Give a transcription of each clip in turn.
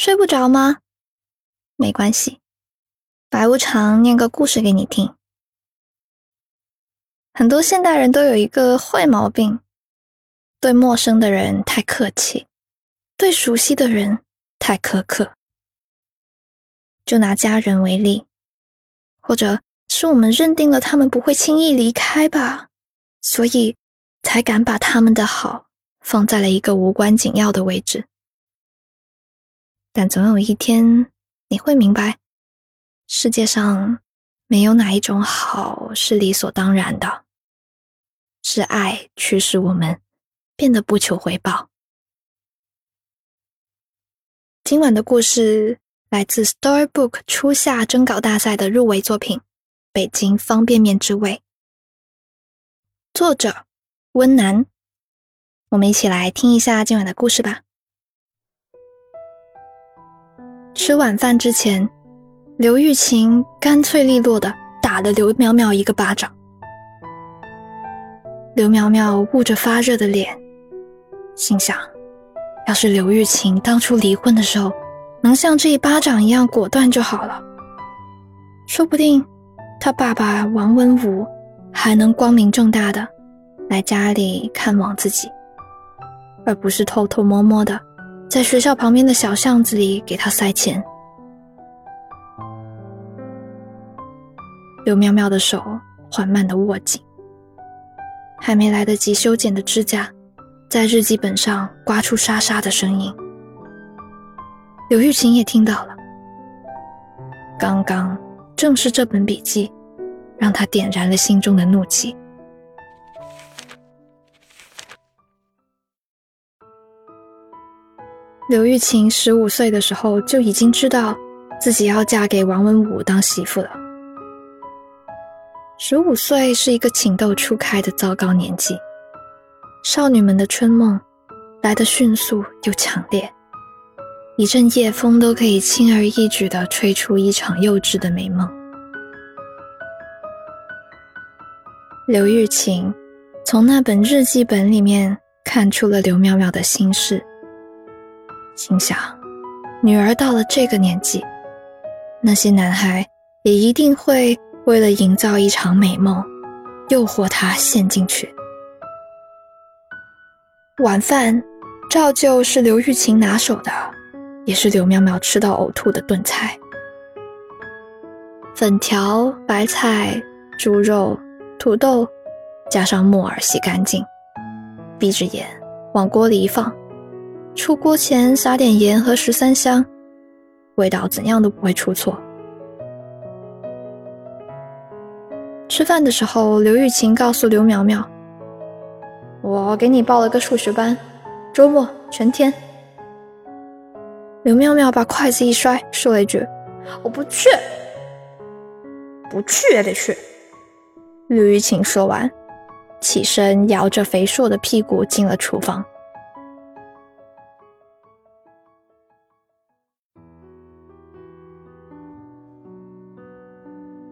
睡不着吗？没关系，白无常念个故事给你听。很多现代人都有一个坏毛病，对陌生的人太客气，对熟悉的人太苛刻。就拿家人为例，或者是我们认定了他们不会轻易离开吧，所以才敢把他们的好放在了一个无关紧要的位置。但总有一天，你会明白，世界上没有哪一种好是理所当然的，是爱驱使我们变得不求回报。今晚的故事来自 Storybook 初夏征稿大赛的入围作品《北京方便面之味》，作者温南。我们一起来听一下今晚的故事吧。吃晚饭之前，刘玉琴干脆利落的打了刘苗苗一个巴掌。刘苗苗捂着发热的脸，心想：要是刘玉琴当初离婚的时候能像这一巴掌一样果断就好了，说不定他爸爸王文武还能光明正大的来家里看望自己，而不是偷偷摸摸的。在学校旁边的小巷子里给他塞钱。刘妙妙的手缓慢的握紧，还没来得及修剪的指甲，在日记本上刮出沙沙的声音。刘玉琴也听到了。刚刚正是这本笔记，让他点燃了心中的怒气。刘玉琴十五岁的时候就已经知道自己要嫁给王文武当媳妇了。十五岁是一个情窦初开的糟糕年纪，少女们的春梦来得迅速又强烈，一阵夜风都可以轻而易举地吹出一场幼稚的美梦。刘玉琴从那本日记本里面看出了刘妙妙的心事。心想，女儿到了这个年纪，那些男孩也一定会为了营造一场美梦，诱惑她陷进去。晚饭照旧是刘玉琴拿手的，也是刘苗苗吃到呕吐的炖菜：粉条、白菜、猪肉、土豆，加上木耳洗干净，闭着眼往锅里一放。出锅前撒点盐和十三香，味道怎样都不会出错。吃饭的时候，刘玉琴告诉刘苗苗：“我给你报了个数学班，周末全天。”刘苗苗把筷子一摔，说了一句：“我不去，不去也得去。”刘玉琴说完，起身摇着肥硕的屁股进了厨房。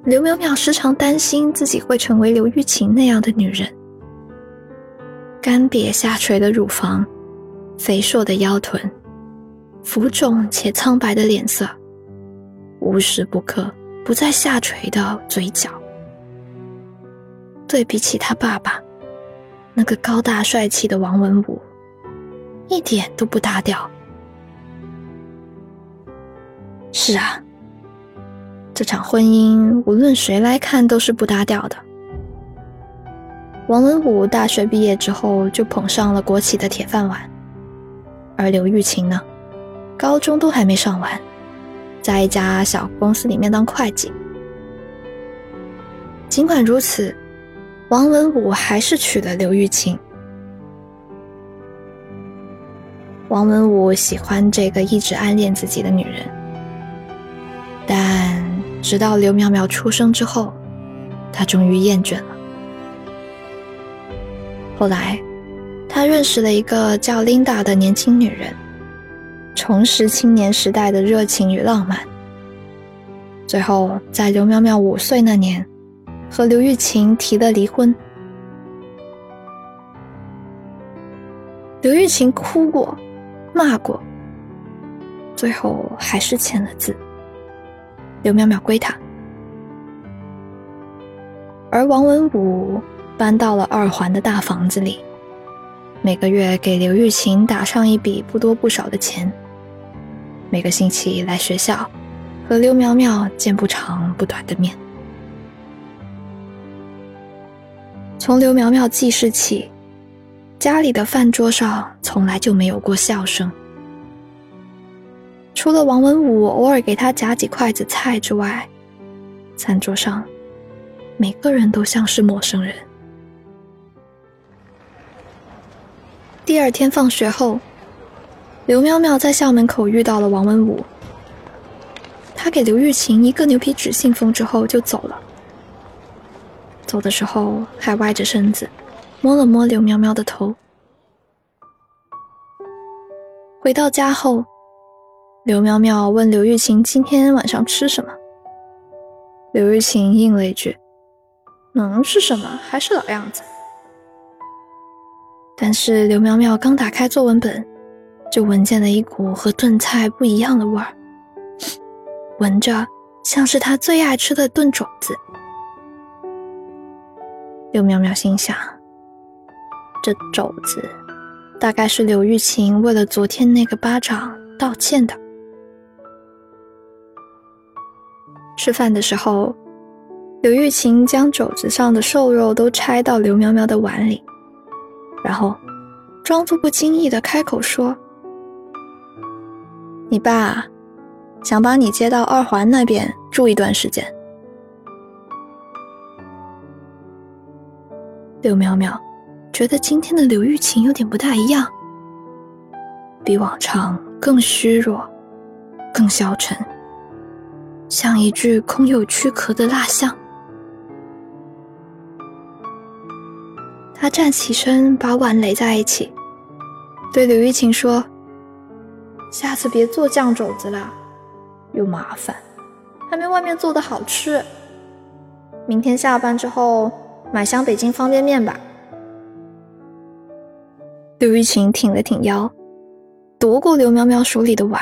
刘淼淼时常担心自己会成为刘玉琴那样的女人，干瘪下垂的乳房，肥硕的腰臀，浮肿且苍白的脸色，无时不刻不在下垂的嘴角。对比起他爸爸，那个高大帅气的王文武，一点都不搭调。是啊。这场婚姻，无论谁来看都是不搭调的。王文武大学毕业之后就捧上了国企的铁饭碗，而刘玉琴呢，高中都还没上完，在一家小公司里面当会计。尽管如此，王文武还是娶了刘玉琴。王文武喜欢这个一直暗恋自己的女人，但。直到刘苗苗出生之后，他终于厌倦了。后来，他认识了一个叫琳达的年轻女人，重拾青年时代的热情与浪漫。最后，在刘苗苗五岁那年，和刘玉琴提了离婚。刘玉琴哭过，骂过，最后还是签了字，刘淼淼归他。而王文武搬到了二环的大房子里，每个月给刘玉琴打上一笔不多不少的钱，每个星期来学校和刘淼淼见不长不短的面。从刘苗苗记事起，家里的饭桌上从来就没有过笑声。除了王文武偶尔给他夹几筷子菜之外，餐桌上每个人都像是陌生人。第二天放学后，刘苗苗在校门口遇到了王文武，他给刘玉琴一个牛皮纸信封之后就走了。走的时候还歪着身子，摸了摸刘苗苗的头。回到家后，刘苗苗问刘玉琴今天晚上吃什么。刘玉琴应了一句：“能是什么？还是老样子。”但是刘苗苗刚打开作文本，就闻见了一股和炖菜不一样的味儿，闻着像是她最爱吃的炖肘子。刘淼淼心想：“这肘子，大概是刘玉琴为了昨天那个巴掌道歉的。”吃饭的时候，刘玉琴将肘子上的瘦肉都拆到刘苗苗的碗里，然后装作不经意的开口说：“你爸想把你接到二环那边住一段时间。”刘苗苗觉得今天的刘玉琴有点不大一样，比往常更虚弱，更消沉，像一具空有躯壳的蜡像。他站起身，把碗垒在一起，对刘玉琴说：“下次别做酱肘子了，又麻烦，还没外面做的好吃。明天下班之后。”买箱北京方便面吧。刘玉琴挺了挺腰，夺过刘苗苗手里的碗，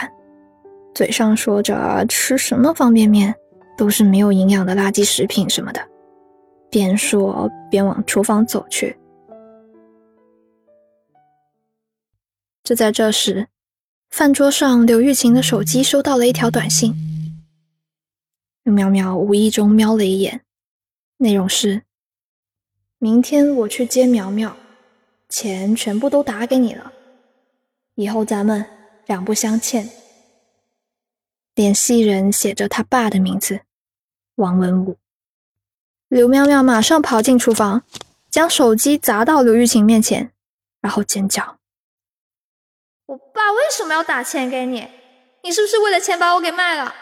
嘴上说着吃什么方便面都是没有营养的垃圾食品什么的，边说边往厨房走去。就在这时，饭桌上刘玉琴的手机收到了一条短信。刘苗苗无意中瞄了一眼，内容是。明天我去接苗苗，钱全部都打给你了。以后咱们两不相欠。联系人写着他爸的名字，王文武。刘苗苗马上跑进厨房，将手机砸到刘玉琴面前，然后尖叫：“我爸为什么要打钱给你？你是不是为了钱把我给卖了？”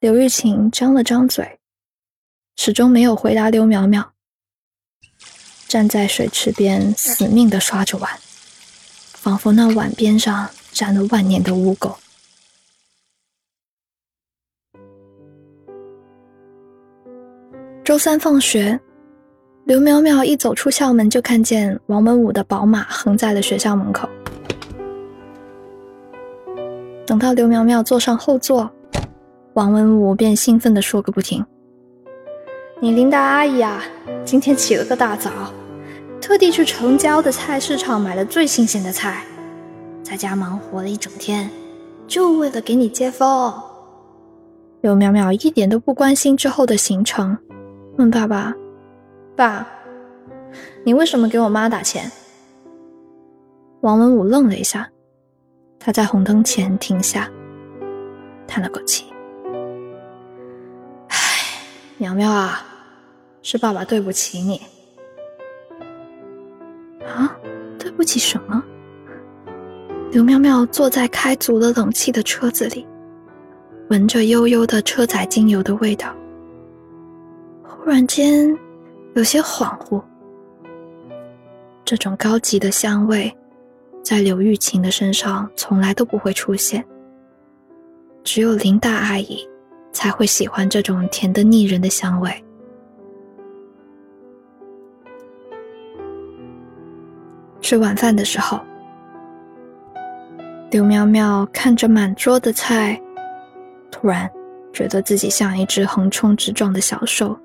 刘玉琴张了张嘴，始终没有回答刘苗苗。站在水池边，死命的刷着碗，仿佛那碗边上沾了万年的污垢。周三放学，刘淼淼一走出校门，就看见王文武的宝马横在了学校门口。等到刘淼淼坐上后座，王文武便兴奋的说个不停：“你林大阿姨啊，今天起了个大早。”特地去城郊的菜市场买了最新鲜的菜，在家忙活了一整天，就为了给你接风。刘淼淼一点都不关心之后的行程，问爸爸：“爸，你为什么给我妈打钱？”王文武愣了一下，他在红灯前停下，叹了口气：“唉，苗苗啊，是爸爸对不起你。”啊，对不起，什么？刘苗苗坐在开足了冷气的车子里，闻着悠悠的车载精油的味道，忽突然间有些恍惚。这种高级的香味，在刘玉琴的身上从来都不会出现，只有林大阿姨才会喜欢这种甜的腻人的香味。吃晚饭的时候，刘苗苗看着满桌的菜，突然觉得自己像一只横冲直撞的小兽，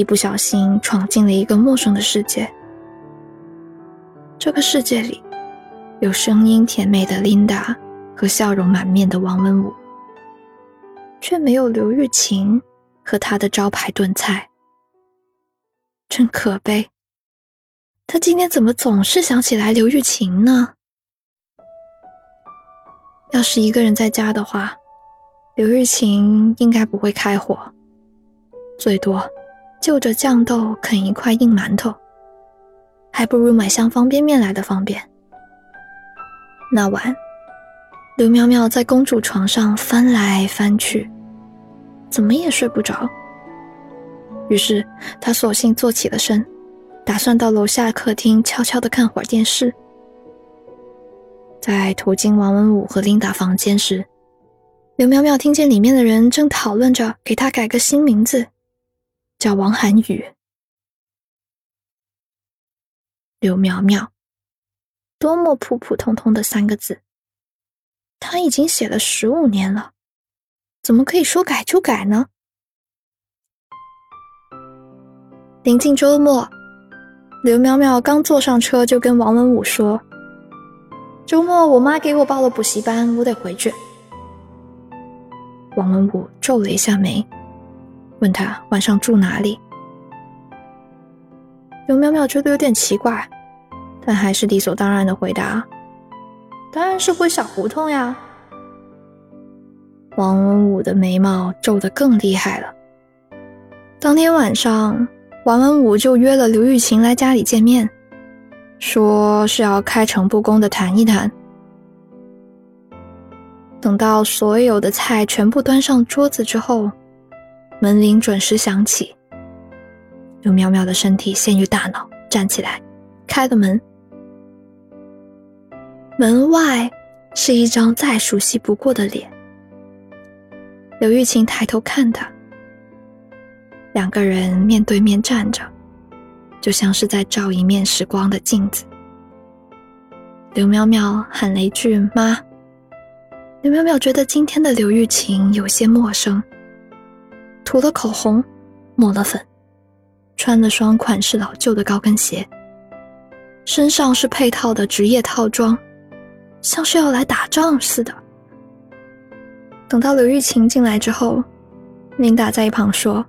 一不小心闯进了一个陌生的世界。这个世界里，有声音甜美的琳达和笑容满面的王文武，却没有刘玉琴和他的招牌炖菜。真可悲！他今天怎么总是想起来刘玉琴呢？要是一个人在家的话，刘玉琴应该不会开火，最多就着酱豆啃一块硬馒头，还不如买箱方便面来的方便。那晚，刘苗苗在公主床上翻来翻去，怎么也睡不着。于是她索性坐起了身，打算到楼下客厅悄悄的看会儿电视。在途经王文武和琳达房间时，刘苗苗听见里面的人正讨论着给他改个新名字，叫王涵宇。刘苗苗，多么普普通通的三个字，他已经写了十五年了，怎么可以说改就改呢？临近周末，刘苗苗刚坐上车，就跟王文武说。周末，我妈给我报了补习班，我得回去。王文武皱了一下眉，问他晚上住哪里。刘淼淼觉得有点奇怪，但还是理所当然的回答：“当然是回小胡同呀。”王文武的眉毛皱得更厉害了。当天晚上，王文武就约了刘玉琴来家里见面。说是要开诚布公的谈一谈。等到所有的菜全部端上桌子之后，门铃准时响起。刘苗苗的身体先于大脑，站起来，开了门。门外是一张再熟悉不过的脸。刘玉琴抬头看他，两个人面对面站着。就像是在照一面时光的镜子。刘苗苗喊了一句“妈”。刘苗苗觉得今天的刘玉琴有些陌生。涂了口红，抹了粉，穿了双款式老旧的高跟鞋，身上是配套的职业套装，像是要来打仗似的。等到刘玉琴进来之后，琳达在一旁说。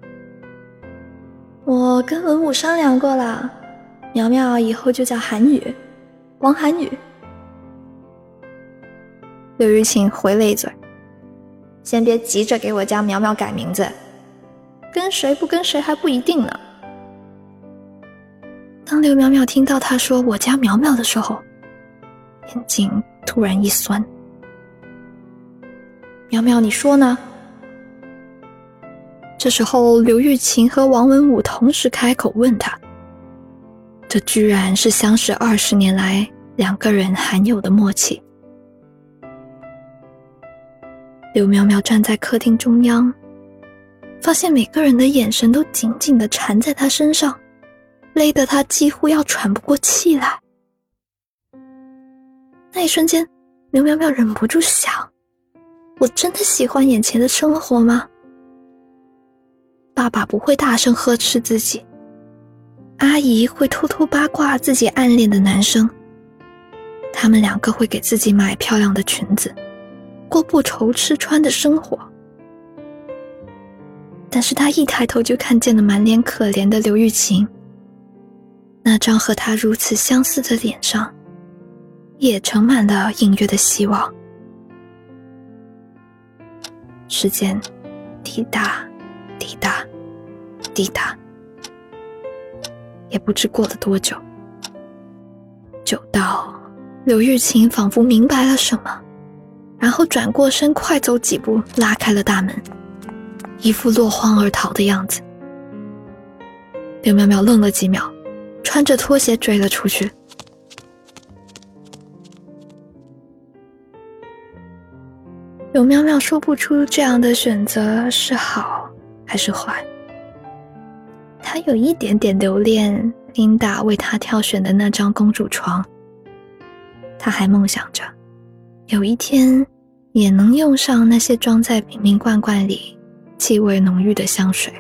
我跟文武商量过了，苗苗以后就叫韩宇，王韩宇。刘玉琴回了一嘴：“先别急着给我家苗苗改名字，跟谁不跟谁还不一定呢。”当刘苗苗听到他说“我家苗苗”的时候，眼睛突然一酸。苗苗，你说呢？这时候，刘玉琴和王文武同时开口问他：“这居然是相识二十年来两个人罕有的默契。”刘苗苗站在客厅中央，发现每个人的眼神都紧紧的缠在他身上，勒得他几乎要喘不过气来。那一瞬间，刘苗苗忍不住想：“我真的喜欢眼前的生活吗？”爸爸不会大声呵斥自己，阿姨会偷偷八卦自己暗恋的男生。他们两个会给自己买漂亮的裙子，过不愁吃穿的生活。但是他一抬头就看见了满脸可怜的刘玉琴，那张和他如此相似的脸上，也盛满了隐约的希望。时间，滴答，滴答。滴答，也不知过了多久，久到刘玉琴仿佛明白了什么，然后转过身，快走几步，拉开了大门，一副落荒而逃的样子。刘苗苗愣了几秒，穿着拖鞋追了出去。刘苗苗说不出这样的选择是好还是坏。他有一点点留恋琳达为他挑选的那张公主床。他还梦想着，有一天也能用上那些装在瓶瓶罐罐里、气味浓郁的香水。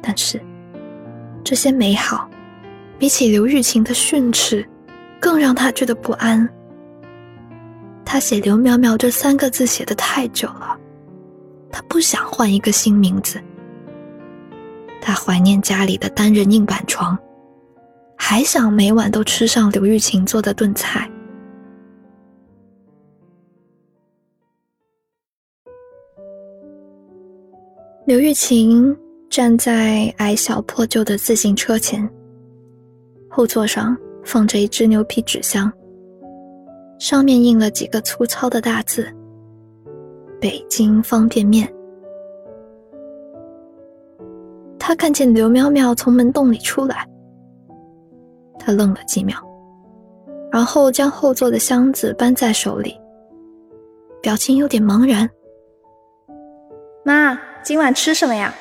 但是，这些美好比起刘玉琴的训斥，更让他觉得不安。他写“刘淼淼”这三个字写的太久了，他不想换一个新名字。他怀念家里的单人硬板床，还想每晚都吃上刘玉琴做的炖菜。刘玉琴站在矮小破旧的自行车前，后座上放着一只牛皮纸箱。上面印了几个粗糙的大字：“北京方便面。”他看见刘苗苗从门洞里出来，他愣了几秒，然后将后座的箱子搬在手里，表情有点茫然。“妈，今晚吃什么呀？”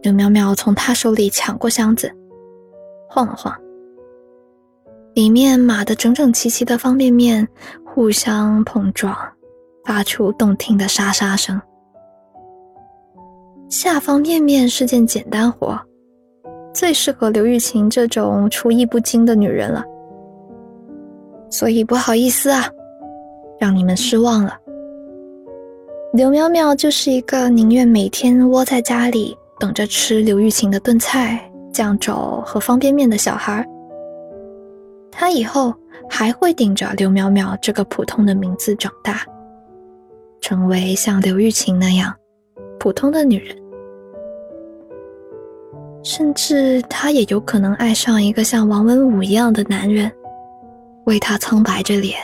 刘苗苗从他手里抢过箱子，晃了晃。里面码的整整齐齐的方便面互相碰撞，发出动听的沙沙声。下方便面是件简单活，最适合刘玉琴这种厨艺不精的女人了。所以不好意思啊，让你们失望了。刘苗苗就是一个宁愿每天窝在家里等着吃刘玉琴的炖菜、酱肘和方便面的小孩。她以后还会顶着刘淼淼这个普通的名字长大，成为像刘玉琴那样普通的女人，甚至她也有可能爱上一个像王文武一样的男人，为她苍白着脸，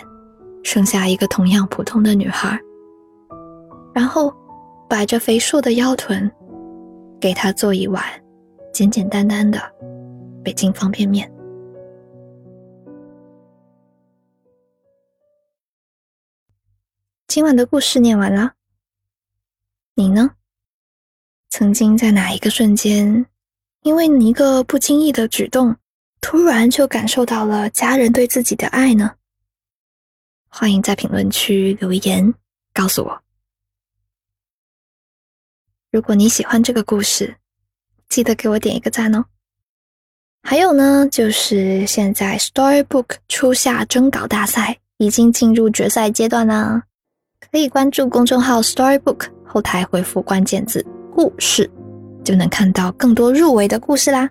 生下一个同样普通的女孩，然后摆着肥硕的腰臀，给他做一碗简简单单的北京方便面。今晚的故事念完了，你呢？曾经在哪一个瞬间，因为你一个不经意的举动，突然就感受到了家人对自己的爱呢？欢迎在评论区留言告诉我。如果你喜欢这个故事，记得给我点一个赞哦。还有呢，就是现在 Storybook 初夏征稿大赛已经进入决赛阶段啦。可以关注公众号 Storybook，后台回复关键字“故事”，就能看到更多入围的故事啦。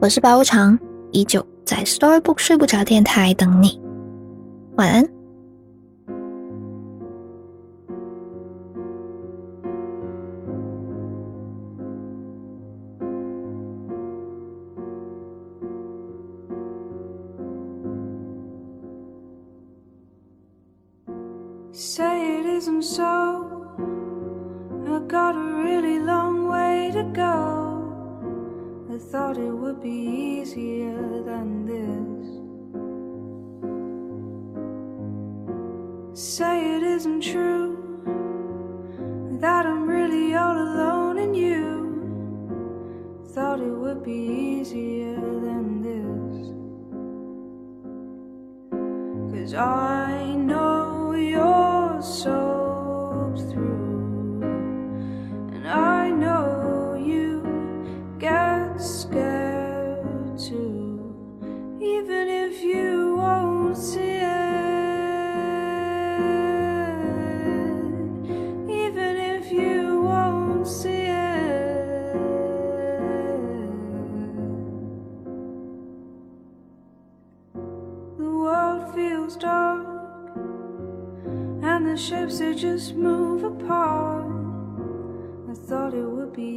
我是白无常，依旧在 Storybook 睡不着电台等你，晚安。Be easier than this. Say it isn't true that I'm really all alone in you thought it would be easier than this. Cause I know you're soaked dark and the shapes they just move apart. I thought it would be